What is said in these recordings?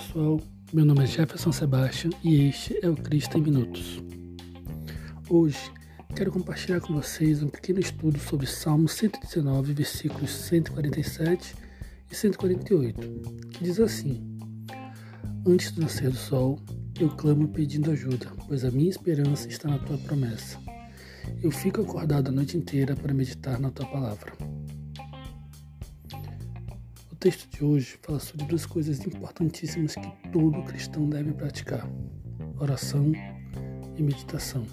pessoal, meu nome é Jefferson Sebastian e este é o Cristo em Minutos. Hoje quero compartilhar com vocês um pequeno estudo sobre Salmo 119, versículos 147 e 148, que diz assim: Antes do nascer do sol, eu clamo pedindo ajuda, pois a minha esperança está na tua promessa. Eu fico acordado a noite inteira para meditar na tua palavra texto de hoje fala sobre duas coisas importantíssimas que todo cristão deve praticar: oração e meditação.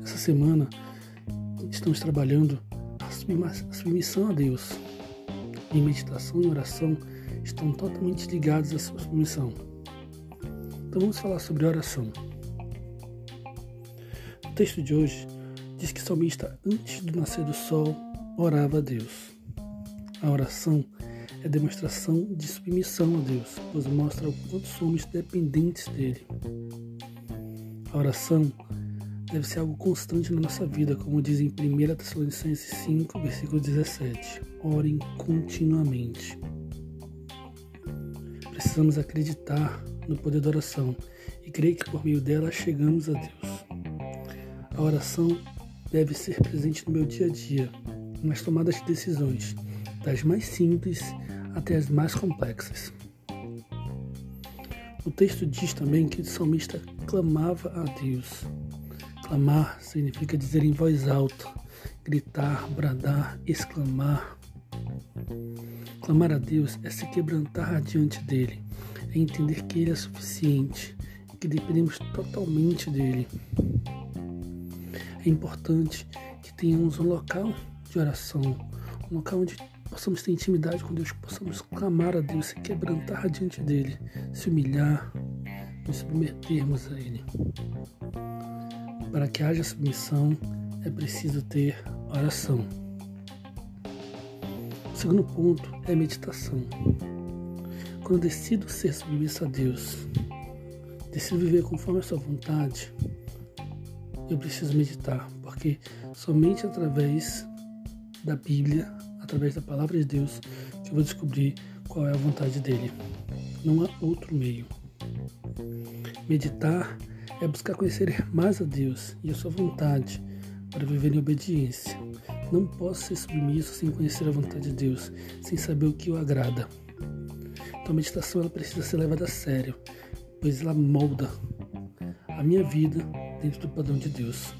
Essa semana estamos trabalhando a submissão a Deus. E meditação e oração estão totalmente ligados à submissão. Então vamos falar sobre oração. O texto de hoje diz que o salmista, antes do nascer do sol, orava a Deus. A oração é demonstração de submissão a Deus, pois mostra o quanto somos dependentes dele. A oração deve ser algo constante na nossa vida, como diz em 1 Tessalonicenses 5, versículo 17. Orem continuamente. Precisamos acreditar no poder da oração e crer que por meio dela chegamos a Deus. A oração deve ser presente no meu dia a dia, nas tomadas de decisões das mais simples até as mais complexas. O texto diz também que o salmista clamava a Deus. Clamar significa dizer em voz alta, gritar, bradar, exclamar. Clamar a Deus é se quebrantar diante dele, é entender que ele é suficiente, que dependemos totalmente dele. É importante que tenhamos um local de oração, um local onde possamos ter intimidade com Deus, que possamos clamar a Deus, se quebrantar diante dele, se humilhar, nos submetermos a Ele. Para que haja submissão, é preciso ter oração. O segundo ponto é meditação. Quando decido ser submisso a Deus, decido viver conforme a sua vontade, eu preciso meditar, porque somente através da Bíblia através da palavra de Deus, que eu vou descobrir qual é a vontade dele. Não há outro meio. Meditar é buscar conhecer mais a Deus e a sua vontade para viver em obediência. Não posso ser submisso sem conhecer a vontade de Deus, sem saber o que o agrada. Então a meditação ela precisa ser levada a sério, pois ela molda a minha vida dentro do padrão de Deus.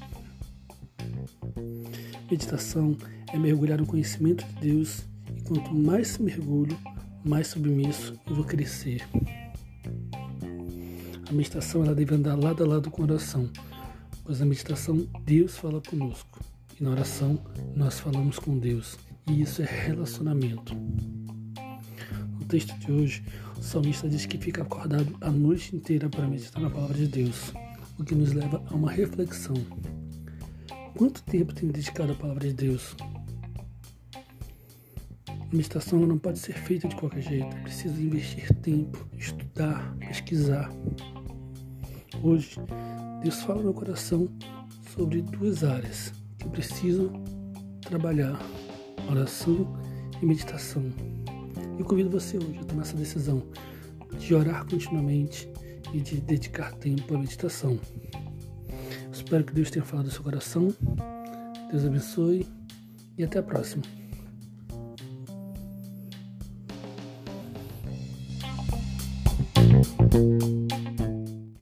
Meditação é mergulhar no conhecimento de Deus e quanto mais mergulho, mais submisso eu vou crescer. A meditação ela deve andar lado a lado com a oração, pois na meditação Deus fala conosco e na oração nós falamos com Deus e isso é relacionamento. No texto de hoje, o salmista diz que fica acordado a noite inteira para meditar na palavra de Deus, o que nos leva a uma reflexão. Quanto tempo tem dedicado à palavra de Deus? A meditação não pode ser feita de qualquer jeito. É preciso investir tempo, estudar, pesquisar. Hoje, Deus fala no meu coração sobre duas áreas que preciso trabalhar: oração e meditação. Eu convido você hoje a tomar essa decisão de orar continuamente e de dedicar tempo à meditação. Espero que Deus tenha falado no seu coração. Deus abençoe e até a próxima.